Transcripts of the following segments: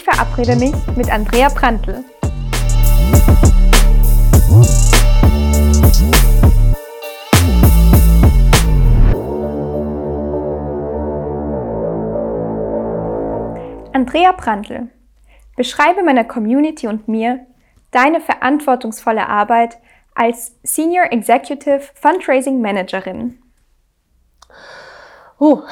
Ich verabrede mich mit Andrea Prantl. Andrea Prantl. Beschreibe meiner Community und mir deine verantwortungsvolle Arbeit als Senior Executive Fundraising Managerin. Uh.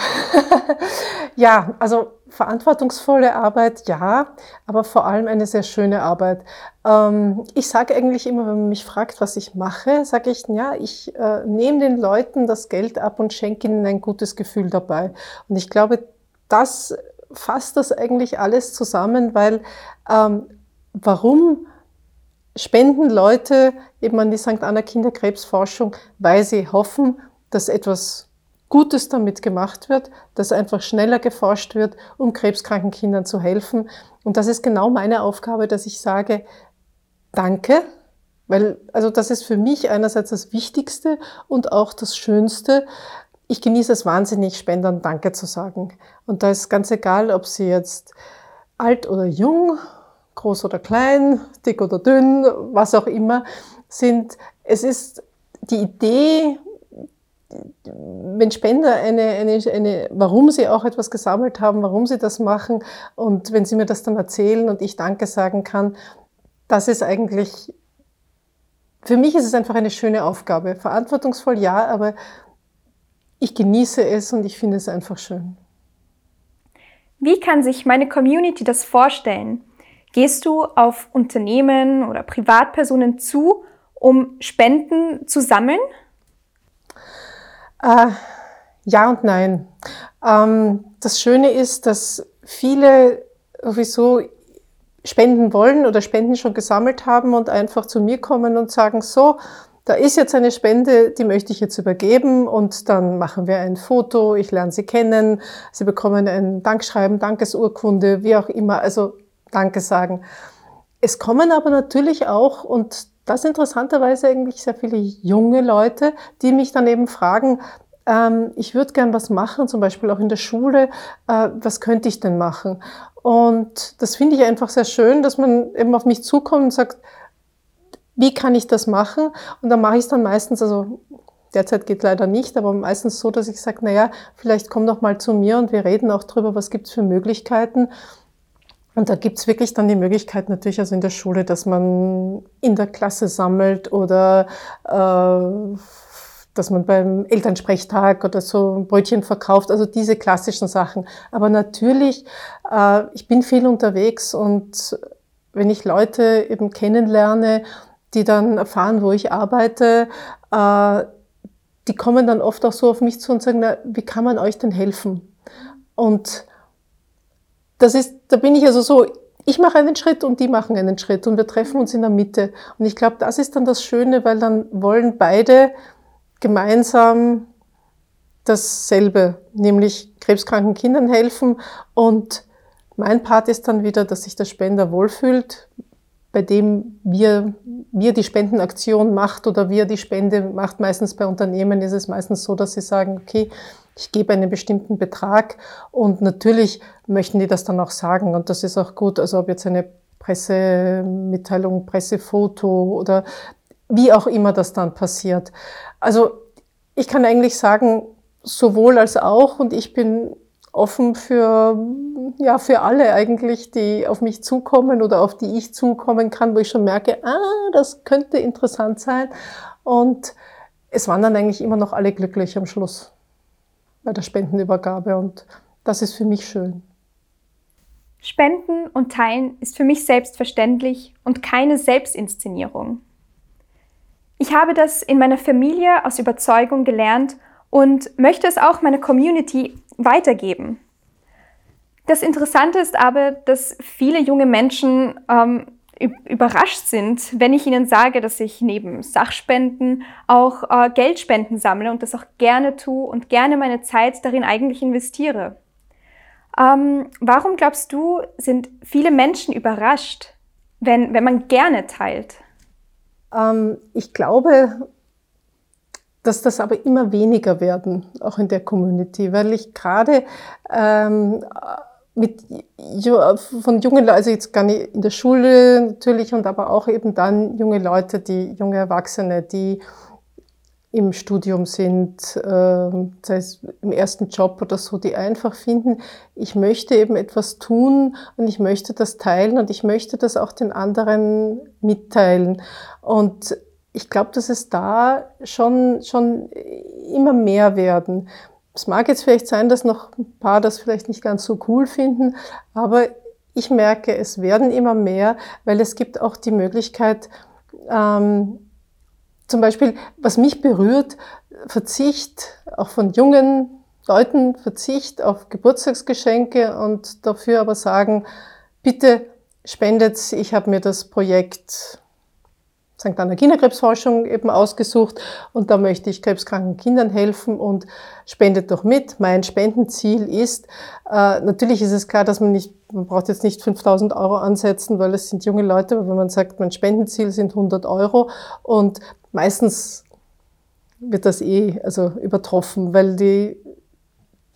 ja, also verantwortungsvolle Arbeit, ja, aber vor allem eine sehr schöne Arbeit. Ähm, ich sage eigentlich immer, wenn man mich fragt, was ich mache, sage ich, ja, ich äh, nehme den Leuten das Geld ab und schenke ihnen ein gutes Gefühl dabei. Und ich glaube, das fasst das eigentlich alles zusammen, weil ähm, warum spenden Leute eben an die St. Anna Kinderkrebsforschung, weil sie hoffen, dass etwas Gutes damit gemacht wird, dass einfach schneller geforscht wird, um krebskranken Kindern zu helfen. Und das ist genau meine Aufgabe, dass ich sage, danke, weil, also das ist für mich einerseits das Wichtigste und auch das Schönste. Ich genieße es wahnsinnig, Spendern Danke zu sagen. Und da ist ganz egal, ob sie jetzt alt oder jung, groß oder klein, dick oder dünn, was auch immer sind. Es ist die Idee wenn Spender eine, eine, eine, warum sie auch etwas gesammelt haben, warum sie das machen und wenn sie mir das dann erzählen und ich Danke sagen kann, das ist eigentlich, für mich ist es einfach eine schöne Aufgabe. Verantwortungsvoll ja, aber ich genieße es und ich finde es einfach schön. Wie kann sich meine Community das vorstellen? Gehst du auf Unternehmen oder Privatpersonen zu, um Spenden zu sammeln? Äh, ja und nein. Ähm, das Schöne ist, dass viele sowieso spenden wollen oder Spenden schon gesammelt haben und einfach zu mir kommen und sagen, so, da ist jetzt eine Spende, die möchte ich jetzt übergeben und dann machen wir ein Foto, ich lerne Sie kennen, Sie bekommen ein Dankschreiben, Dankesurkunde, wie auch immer, also Danke sagen. Es kommen aber natürlich auch, und das interessanterweise eigentlich sehr viele junge Leute, die mich dann eben fragen, ähm, ich würde gern was machen, zum Beispiel auch in der Schule, äh, was könnte ich denn machen? Und das finde ich einfach sehr schön, dass man eben auf mich zukommt und sagt, wie kann ich das machen? Und dann mache ich es dann meistens, also derzeit geht leider nicht, aber meistens so, dass ich sage, naja, vielleicht komm doch mal zu mir und wir reden auch drüber, was gibt es für Möglichkeiten. Und da gibt's wirklich dann die Möglichkeit natürlich also in der Schule, dass man in der Klasse sammelt oder äh, dass man beim Elternsprechtag oder so Brötchen verkauft, also diese klassischen Sachen. Aber natürlich, äh, ich bin viel unterwegs und wenn ich Leute eben kennenlerne, die dann erfahren, wo ich arbeite, äh, die kommen dann oft auch so auf mich zu und sagen, na, wie kann man euch denn helfen? Und das ist, da bin ich also so, ich mache einen Schritt und die machen einen Schritt und wir treffen uns in der Mitte. Und ich glaube, das ist dann das Schöne, weil dann wollen beide gemeinsam dasselbe, nämlich krebskranken Kindern helfen. Und mein Part ist dann wieder, dass sich der Spender wohlfühlt, bei dem wir, wir die Spendenaktion macht oder wir die Spende macht. Meistens bei Unternehmen ist es meistens so, dass sie sagen, okay, ich gebe einen bestimmten Betrag und natürlich möchten die das dann auch sagen und das ist auch gut. Also ob jetzt eine Pressemitteilung, Pressefoto oder wie auch immer das dann passiert. Also ich kann eigentlich sagen, sowohl als auch und ich bin offen für, ja, für alle eigentlich, die auf mich zukommen oder auf die ich zukommen kann, wo ich schon merke, ah, das könnte interessant sein. Und es waren dann eigentlich immer noch alle glücklich am Schluss bei der Spendenübergabe und das ist für mich schön. Spenden und Teilen ist für mich selbstverständlich und keine Selbstinszenierung. Ich habe das in meiner Familie aus Überzeugung gelernt und möchte es auch meiner Community weitergeben. Das Interessante ist aber, dass viele junge Menschen ähm, überrascht sind, wenn ich ihnen sage, dass ich neben Sachspenden auch äh, Geldspenden sammle und das auch gerne tue und gerne meine Zeit darin eigentlich investiere. Ähm, warum glaubst du, sind viele Menschen überrascht, wenn, wenn man gerne teilt? Ähm, ich glaube, dass das aber immer weniger werden, auch in der Community, weil ich gerade ähm, mit von jungen Leuten, also jetzt gar nicht in der Schule natürlich und aber auch eben dann junge Leute, die junge Erwachsene, die im Studium sind, äh, sei es im ersten Job oder so, die einfach finden, ich möchte eben etwas tun und ich möchte das teilen und ich möchte das auch den anderen mitteilen. Und ich glaube, dass es da schon, schon immer mehr werden. Es mag jetzt vielleicht sein, dass noch ein paar das vielleicht nicht ganz so cool finden, aber ich merke, es werden immer mehr, weil es gibt auch die Möglichkeit, ähm, zum Beispiel, was mich berührt, Verzicht auch von jungen Leuten, Verzicht auf Geburtstagsgeschenke und dafür aber sagen, bitte spendet, ich habe mir das Projekt St. Anna Kinderkrebsforschung eben ausgesucht und da möchte ich krebskranken Kindern helfen und spendet doch mit. Mein Spendenziel ist, äh, natürlich ist es klar, dass man nicht, man braucht jetzt nicht 5000 Euro ansetzen, weil es sind junge Leute, aber wenn man sagt, mein Spendenziel sind 100 Euro und meistens wird das eh also übertroffen, weil die,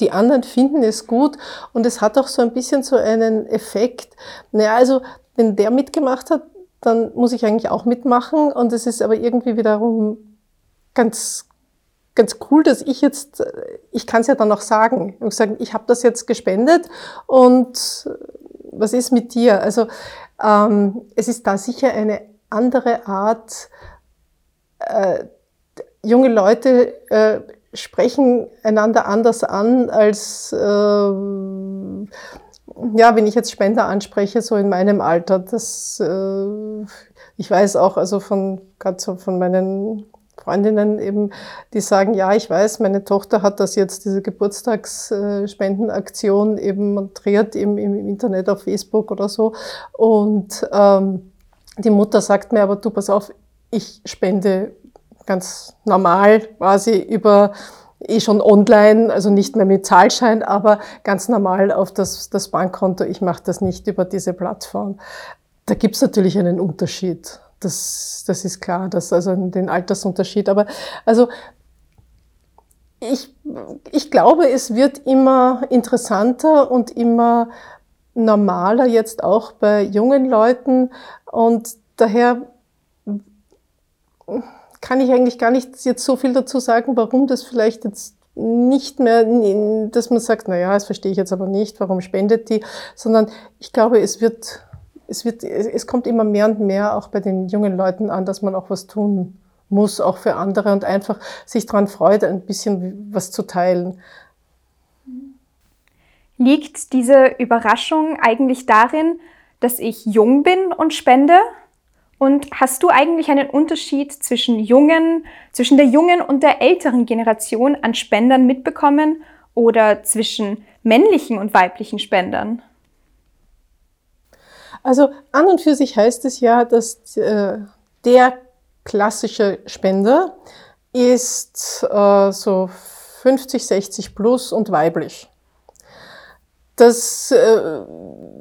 die anderen finden es gut und es hat auch so ein bisschen so einen Effekt. Naja, also wenn der mitgemacht hat, dann muss ich eigentlich auch mitmachen. Und es ist aber irgendwie wiederum ganz ganz cool, dass ich jetzt, ich kann es ja dann auch sagen, und sagen, ich habe das jetzt gespendet. Und was ist mit dir? Also ähm, es ist da sicher eine andere Art äh, junge Leute äh, sprechen einander anders an als, äh, ja, wenn ich jetzt Spender anspreche, so in meinem Alter. Das, äh, ich weiß auch, also von, so von meinen Freundinnen eben, die sagen, ja, ich weiß, meine Tochter hat das jetzt, diese Geburtstagsspendenaktion eben montiert im, im Internet auf Facebook oder so. Und ähm, die Mutter sagt mir aber, du, pass auf, ich spende ganz normal quasi über eh schon online, also nicht mehr mit Zahlschein, aber ganz normal auf das, das Bankkonto. Ich mache das nicht über diese Plattform. Da gibt's natürlich einen Unterschied. Das, das ist klar, das also den Altersunterschied. Aber also ich, ich glaube, es wird immer interessanter und immer normaler jetzt auch bei jungen Leuten und daher kann ich eigentlich gar nicht jetzt so viel dazu sagen, warum das vielleicht jetzt nicht mehr, dass man sagt, na ja, das verstehe ich jetzt aber nicht, warum spendet die, sondern ich glaube, es wird, es wird, es kommt immer mehr und mehr auch bei den jungen Leuten an, dass man auch was tun muss, auch für andere und einfach sich daran freut, ein bisschen was zu teilen. Liegt diese Überraschung eigentlich darin, dass ich jung bin und spende? Und hast du eigentlich einen Unterschied zwischen jungen, zwischen der jungen und der älteren Generation an Spendern mitbekommen oder zwischen männlichen und weiblichen Spendern? Also an und für sich heißt es ja, dass äh, der klassische Spender ist äh, so 50, 60 plus und weiblich. Das äh,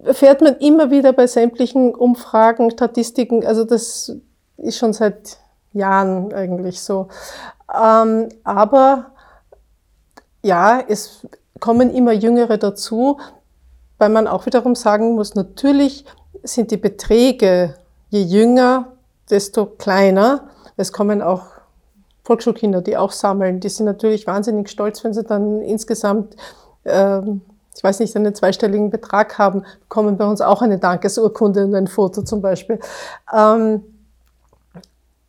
erfährt man immer wieder bei sämtlichen Umfragen, Statistiken. Also das ist schon seit Jahren eigentlich so. Ähm, aber ja, es kommen immer Jüngere dazu, weil man auch wiederum sagen muss, natürlich sind die Beträge, je jünger, desto kleiner. Es kommen auch Volksschulkinder, die auch sammeln. Die sind natürlich wahnsinnig stolz, wenn sie dann insgesamt ähm, ich weiß nicht, einen zweistelligen Betrag haben, bekommen bei uns auch eine Dankesurkunde und ein Foto zum Beispiel. Ähm,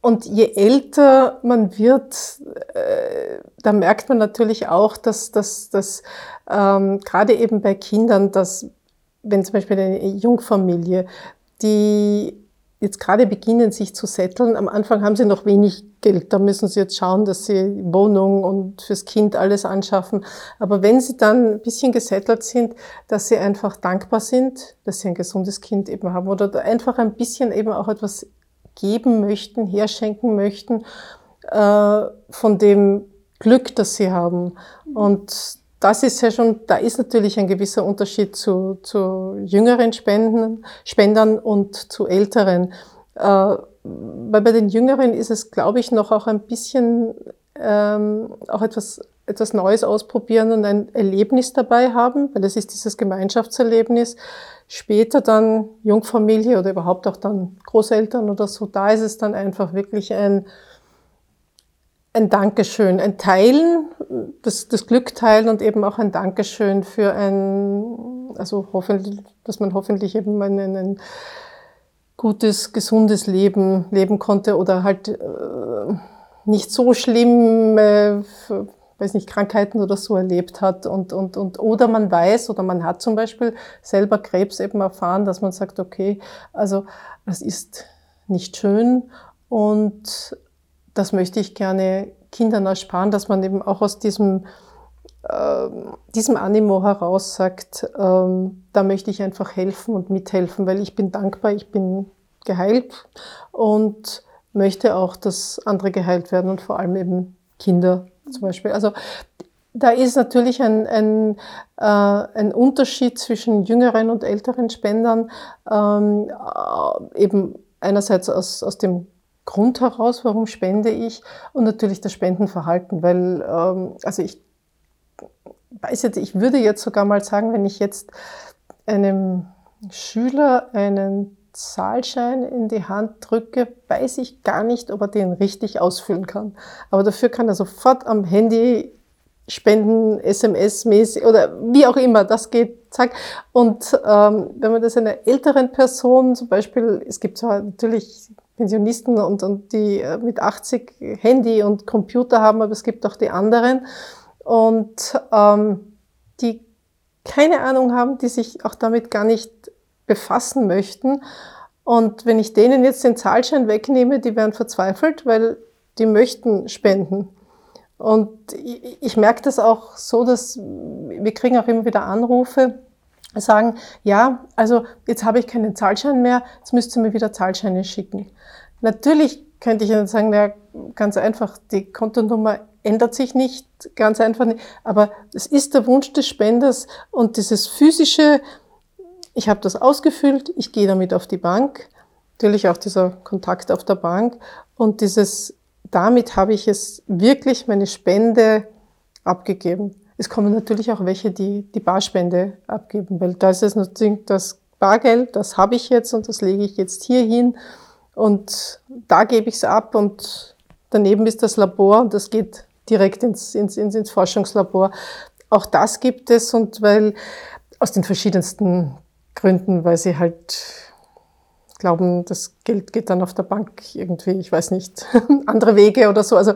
und je älter man wird, äh, da merkt man natürlich auch, dass, dass, dass ähm, gerade eben bei Kindern, dass wenn zum Beispiel eine Jungfamilie, die jetzt gerade beginnen, sich zu setteln. Am Anfang haben sie noch wenig Geld. Da müssen sie jetzt schauen, dass sie Wohnung und fürs Kind alles anschaffen. Aber wenn sie dann ein bisschen gesettelt sind, dass sie einfach dankbar sind, dass sie ein gesundes Kind eben haben oder einfach ein bisschen eben auch etwas geben möchten, herschenken möchten äh, von dem Glück, das sie haben. Und das ist ja schon, da ist natürlich ein gewisser Unterschied zu, zu jüngeren Spenden, Spendern und zu älteren. Äh, weil bei den Jüngeren ist es, glaube ich, noch auch ein bisschen ähm, auch etwas etwas Neues ausprobieren und ein Erlebnis dabei haben, weil es ist dieses Gemeinschaftserlebnis. Später dann Jungfamilie oder überhaupt auch dann Großeltern oder so, da ist es dann einfach wirklich ein, ein Dankeschön, ein Teilen, das, das Glück teilen und eben auch ein Dankeschön für ein, also hoffentlich, dass man hoffentlich eben einen, ein gutes, gesundes Leben leben konnte oder halt äh, nicht so schlimm, äh, weiß nicht, Krankheiten oder so erlebt hat und, und, und, oder man weiß oder man hat zum Beispiel selber Krebs eben erfahren, dass man sagt, okay, also das ist nicht schön und das möchte ich gerne Kindern ersparen, dass man eben auch aus diesem, äh, diesem Animo heraus sagt, äh, da möchte ich einfach helfen und mithelfen, weil ich bin dankbar, ich bin geheilt und möchte auch, dass andere geheilt werden und vor allem eben Kinder zum Beispiel. Also da ist natürlich ein, ein, äh, ein Unterschied zwischen jüngeren und älteren Spendern, ähm, äh, eben einerseits aus, aus dem Grund heraus, warum spende ich und natürlich das Spendenverhalten, weil ähm, also ich weiß jetzt, ich würde jetzt sogar mal sagen, wenn ich jetzt einem Schüler einen Zahlschein in die Hand drücke, weiß ich gar nicht, ob er den richtig ausfüllen kann. Aber dafür kann er sofort am Handy spenden, SMS-mäßig oder wie auch immer, das geht, zack. Und ähm, wenn man das einer älteren Person, zum Beispiel, es gibt zwar natürlich Pensionisten und, und die äh, mit 80 Handy und Computer haben, aber es gibt auch die anderen und ähm, die keine Ahnung haben, die sich auch damit gar nicht befassen möchten. Und wenn ich denen jetzt den Zahlschein wegnehme, die werden verzweifelt, weil die möchten spenden. Und ich, ich merke das auch so, dass wir kriegen auch immer wieder Anrufe, sagen, ja, also jetzt habe ich keinen Zahlschein mehr, jetzt müsst ihr mir wieder Zahlscheine schicken. Natürlich könnte ich Ihnen sagen, ja, ganz einfach, die Kontonummer ändert sich nicht, ganz einfach nicht, aber es ist der Wunsch des Spenders und dieses physische, ich habe das ausgefüllt, ich gehe damit auf die Bank, natürlich auch dieser Kontakt auf der Bank und dieses, damit habe ich es wirklich meine Spende abgegeben. Es kommen natürlich auch welche, die die Barspende abgeben, weil da ist es natürlich das Bargeld, das habe ich jetzt und das lege ich jetzt hier hin und da gebe ich es ab und daneben ist das Labor und das geht direkt ins, ins, ins, ins Forschungslabor. Auch das gibt es und weil aus den verschiedensten Gründen, weil sie halt glauben, das Geld geht dann auf der Bank irgendwie, ich weiß nicht, andere Wege oder so. Also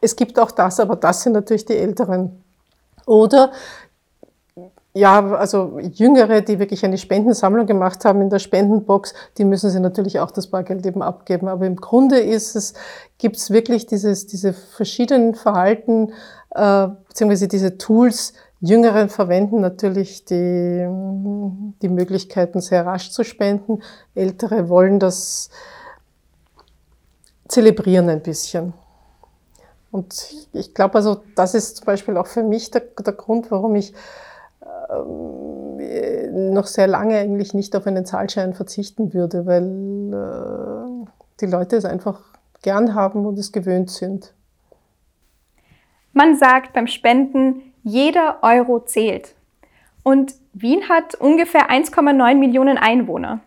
es gibt auch das, aber das sind natürlich die Älteren. Oder ja, also Jüngere, die wirklich eine Spendensammlung gemacht haben in der Spendenbox, die müssen sie natürlich auch das Bargeld eben abgeben. Aber im Grunde ist es, gibt es wirklich dieses, diese verschiedenen Verhalten, äh, beziehungsweise diese Tools, Jüngeren verwenden natürlich die, die Möglichkeiten, sehr rasch zu spenden. Ältere wollen das zelebrieren ein bisschen. Und ich glaube also, das ist zum Beispiel auch für mich der, der Grund, warum ich ähm, noch sehr lange eigentlich nicht auf einen Zahlschein verzichten würde, weil äh, die Leute es einfach gern haben und es gewöhnt sind. Man sagt beim Spenden, jeder Euro zählt. Und Wien hat ungefähr 1,9 Millionen Einwohner.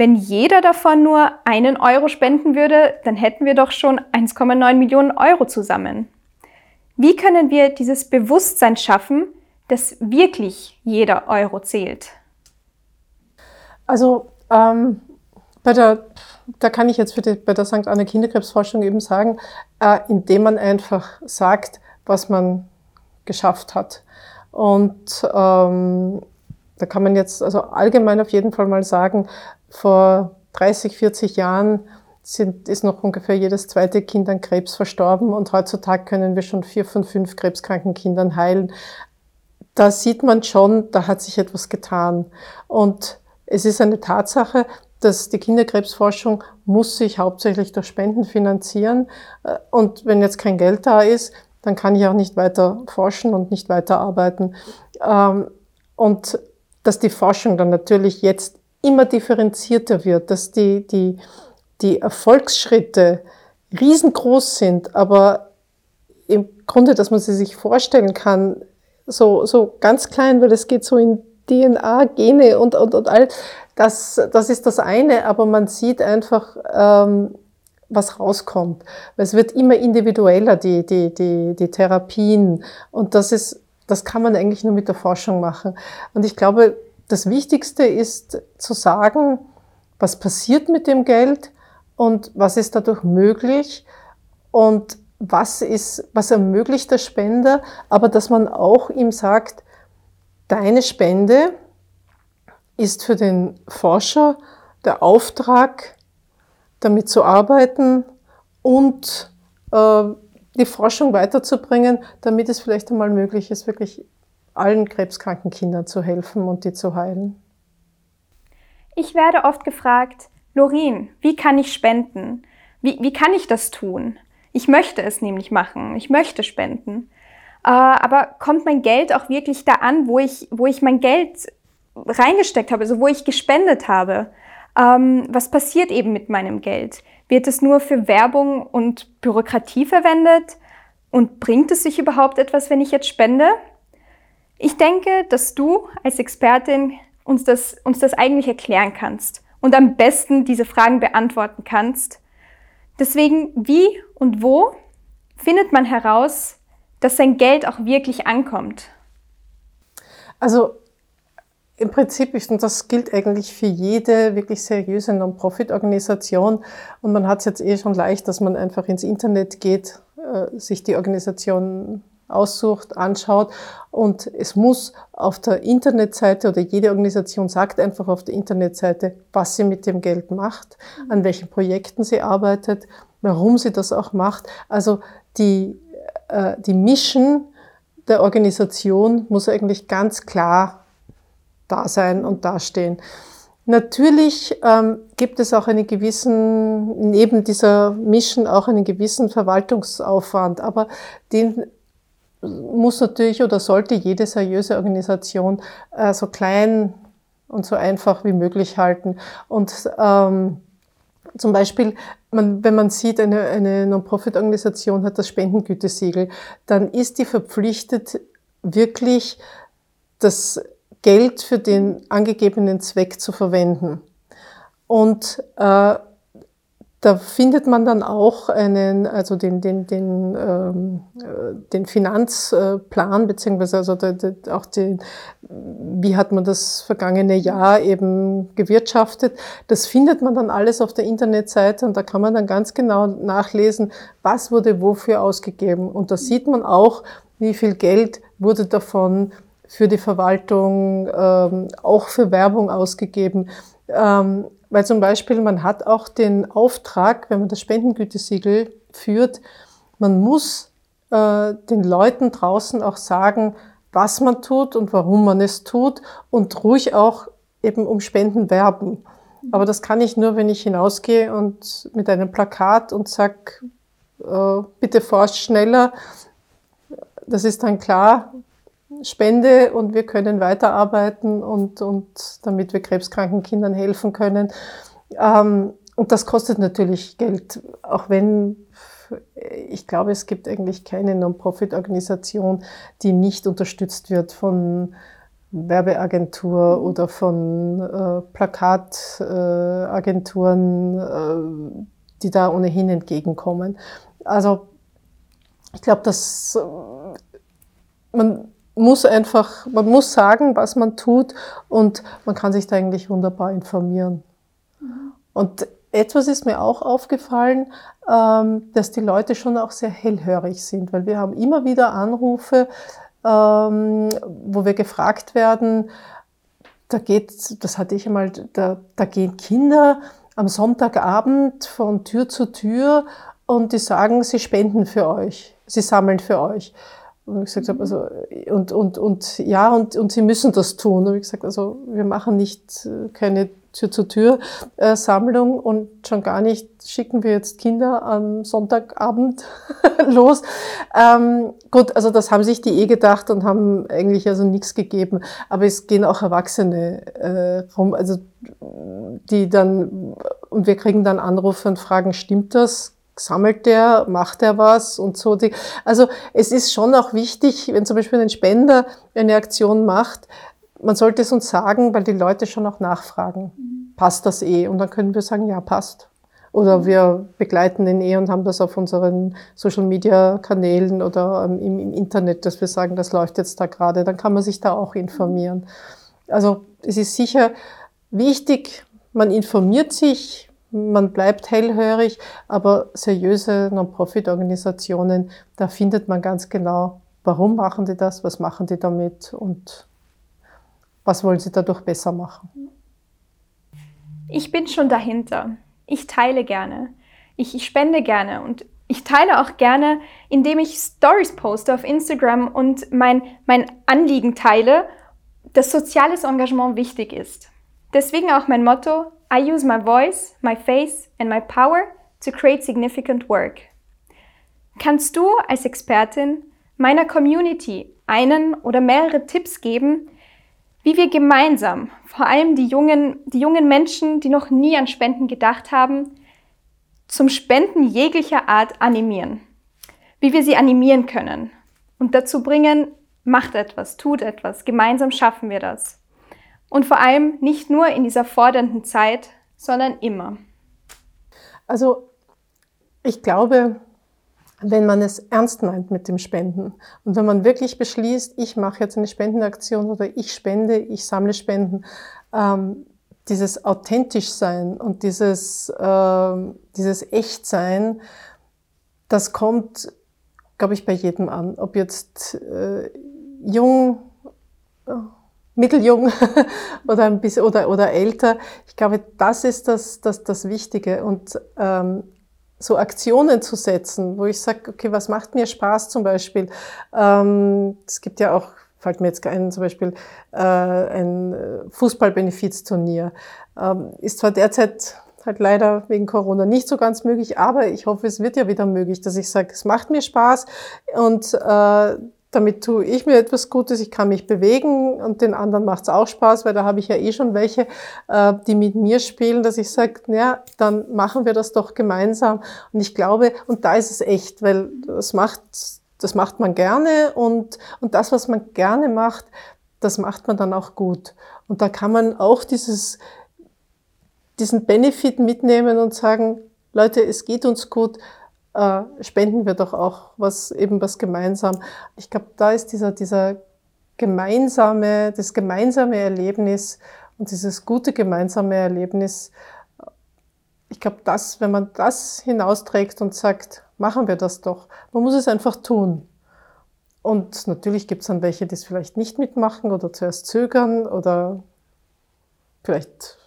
Wenn jeder davon nur einen Euro spenden würde, dann hätten wir doch schon 1,9 Millionen Euro zusammen. Wie können wir dieses Bewusstsein schaffen, dass wirklich jeder Euro zählt? Also ähm, bei der, da kann ich jetzt für die, bei der St. Anna Kinderkrebsforschung eben sagen, äh, indem man einfach sagt, was man geschafft hat. Und ähm, da kann man jetzt also allgemein auf jeden Fall mal sagen, vor 30, 40 Jahren sind, ist noch ungefähr jedes zweite Kind an Krebs verstorben und heutzutage können wir schon vier von fünf krebskranken Kindern heilen da sieht man schon, da hat sich etwas getan. Und es ist eine Tatsache, dass die Kinderkrebsforschung muss sich hauptsächlich durch Spenden finanzieren. Und wenn jetzt kein Geld da ist, dann kann ich auch nicht weiter forschen und nicht weiter arbeiten. Ähm, und dass die Forschung dann natürlich jetzt immer differenzierter wird, dass die, die, die Erfolgsschritte riesengroß sind, aber im Grunde, dass man sie sich vorstellen kann, so, so ganz klein, weil es geht so in DNA, Gene und, und, und all, das, das ist das eine, aber man sieht einfach, ähm, was rauskommt. Weil es wird immer individueller, die, die, die, die Therapien. Und das ist, das kann man eigentlich nur mit der Forschung machen. Und ich glaube, das Wichtigste ist zu sagen, was passiert mit dem Geld und was ist dadurch möglich und was ist, was ermöglicht der Spender, aber dass man auch ihm sagt, deine Spende ist für den Forscher der Auftrag, damit zu arbeiten und äh, die Forschung weiterzubringen, damit es vielleicht einmal möglich ist, wirklich allen krebskranken Kindern zu helfen und die zu heilen. Ich werde oft gefragt, Lorin, wie kann ich spenden? Wie, wie kann ich das tun? Ich möchte es nämlich machen. Ich möchte spenden. Äh, aber kommt mein Geld auch wirklich da an, wo ich, wo ich mein Geld reingesteckt habe, also wo ich gespendet habe? Ähm, was passiert eben mit meinem Geld? Wird es nur für Werbung und Bürokratie verwendet? Und bringt es sich überhaupt etwas, wenn ich jetzt spende? Ich denke, dass du als Expertin uns das, uns das eigentlich erklären kannst und am besten diese Fragen beantworten kannst. Deswegen, wie und wo findet man heraus, dass sein Geld auch wirklich ankommt? Also im Prinzip ist, und das gilt eigentlich für jede wirklich seriöse Non-Profit-Organisation, und man hat es jetzt eh schon leicht, dass man einfach ins Internet geht, äh, sich die Organisation aussucht, anschaut. Und es muss auf der Internetseite oder jede Organisation sagt einfach auf der Internetseite, was sie mit dem Geld macht, an welchen Projekten sie arbeitet, warum sie das auch macht. Also die, äh, die Mission der Organisation muss eigentlich ganz klar da sein und dastehen. Natürlich ähm, gibt es auch einen gewissen, neben dieser Mission auch einen gewissen Verwaltungsaufwand, aber den muss natürlich oder sollte jede seriöse Organisation äh, so klein und so einfach wie möglich halten. Und ähm, zum Beispiel, man, wenn man sieht, eine, eine Non-Profit-Organisation hat das Spendengütesiegel, dann ist die verpflichtet, wirklich das Geld für den angegebenen Zweck zu verwenden. Und äh, da findet man dann auch einen, also den, den, den, ähm, äh, den Finanzplan, beziehungsweise also auch den, wie hat man das vergangene Jahr eben gewirtschaftet. Das findet man dann alles auf der Internetseite und da kann man dann ganz genau nachlesen, was wurde wofür ausgegeben. Und da sieht man auch, wie viel Geld wurde davon für die Verwaltung, ähm, auch für Werbung ausgegeben. Ähm, weil zum Beispiel man hat auch den Auftrag, wenn man das Spendengütesiegel führt, man muss äh, den Leuten draußen auch sagen, was man tut und warum man es tut und ruhig auch eben um Spenden werben. Aber das kann ich nur, wenn ich hinausgehe und mit einem Plakat und sag, äh, bitte forscht schneller. Das ist dann klar, Spende und wir können weiterarbeiten und, und damit wir krebskranken Kindern helfen können. Ähm, und das kostet natürlich Geld, auch wenn ich glaube, es gibt eigentlich keine Non-Profit-Organisation, die nicht unterstützt wird von Werbeagentur mhm. oder von äh, Plakatagenturen, äh, die da ohnehin entgegenkommen. Also ich glaube, dass äh, man muss einfach, man muss sagen, was man tut und man kann sich da eigentlich wunderbar informieren. Mhm. Und etwas ist mir auch aufgefallen, ähm, dass die Leute schon auch sehr hellhörig sind, weil wir haben immer wieder Anrufe, ähm, wo wir gefragt werden, da geht, das hatte ich einmal, da, da gehen Kinder am Sonntagabend von Tür zu Tür und die sagen, sie spenden für euch, sie sammeln für euch. Und ich gesagt habe, also, und, und, und ja, und, und sie müssen das tun. Und ich gesagt, also wir machen nicht äh, keine Tür-zu-Tür-Sammlung äh, und schon gar nicht schicken wir jetzt Kinder am Sonntagabend los. Ähm, gut, also das haben sich die eh gedacht und haben eigentlich also nichts gegeben. Aber es gehen auch Erwachsene äh, rum, also die dann, und wir kriegen dann Anrufe und fragen, stimmt das? Sammelt der, macht er was und so. Die, also es ist schon auch wichtig, wenn zum Beispiel ein Spender eine Aktion macht, man sollte es uns sagen, weil die Leute schon auch nachfragen, mhm. passt das eh? Und dann können wir sagen, ja, passt. Oder mhm. wir begleiten den eh und haben das auf unseren Social Media Kanälen oder ähm, im, im, Internet, dass wir sagen, das läuft jetzt da gerade. Dann kann man sich da auch informieren. Also es ist sicher wichtig, man informiert sich, man bleibt hellhörig, aber seriöse Non-Profit-Organisationen, da findet man ganz genau, warum machen die das, was machen die damit und was wollen sie dadurch besser machen. Ich bin schon dahinter. Ich teile gerne. Ich, ich spende gerne und ich teile auch gerne, indem ich Stories poste auf Instagram und mein, mein Anliegen teile, dass soziales Engagement wichtig ist. Deswegen auch mein Motto, I use my voice, my face and my power to create significant work. Kannst du als Expertin meiner Community einen oder mehrere Tipps geben, wie wir gemeinsam, vor allem die jungen, die jungen Menschen, die noch nie an Spenden gedacht haben, zum Spenden jeglicher Art animieren. Wie wir sie animieren können und dazu bringen, macht etwas, tut etwas, gemeinsam schaffen wir das. Und vor allem nicht nur in dieser fordernden Zeit, sondern immer. Also ich glaube, wenn man es ernst meint mit dem Spenden und wenn man wirklich beschließt, ich mache jetzt eine Spendenaktion oder ich spende, ich sammle Spenden, ähm, dieses authentisch sein und dieses, äh, dieses Echtsein, das kommt, glaube ich, bei jedem an. Ob jetzt äh, jung, mitteljung oder ein bisschen oder, oder älter. Ich glaube, das ist das, das, das Wichtige. Und ähm, so Aktionen zu setzen, wo ich sage, okay, was macht mir Spaß zum Beispiel? Ähm, es gibt ja auch, fällt mir jetzt ein, zum Beispiel äh, ein Fußballbenefizturnier. Ähm, ist zwar derzeit halt leider wegen Corona nicht so ganz möglich, aber ich hoffe, es wird ja wieder möglich, dass ich sage, es macht mir Spaß und äh, damit tue ich mir etwas Gutes, ich kann mich bewegen und den anderen macht es auch Spaß, weil da habe ich ja eh schon welche, äh, die mit mir spielen, dass ich sage, ja, dann machen wir das doch gemeinsam. Und ich glaube, und da ist es echt, weil das macht, das macht man gerne und, und das, was man gerne macht, das macht man dann auch gut. Und da kann man auch dieses, diesen Benefit mitnehmen und sagen, Leute, es geht uns gut, äh, spenden wir doch auch was, eben was gemeinsam. Ich glaube, da ist dieser, dieser gemeinsame, das gemeinsame Erlebnis und dieses gute gemeinsame Erlebnis, ich glaube, das, wenn man das hinausträgt und sagt, machen wir das doch, man muss es einfach tun. Und natürlich gibt es dann welche, die es vielleicht nicht mitmachen oder zuerst zögern oder vielleicht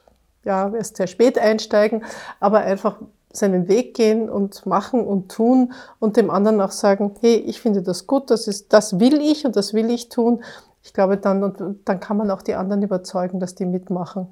ja, erst sehr spät einsteigen, aber einfach seinen Weg gehen und machen und tun und dem anderen auch sagen, hey, ich finde das gut, das ist, das will ich und das will ich tun. Ich glaube, dann, und dann kann man auch die anderen überzeugen, dass die mitmachen.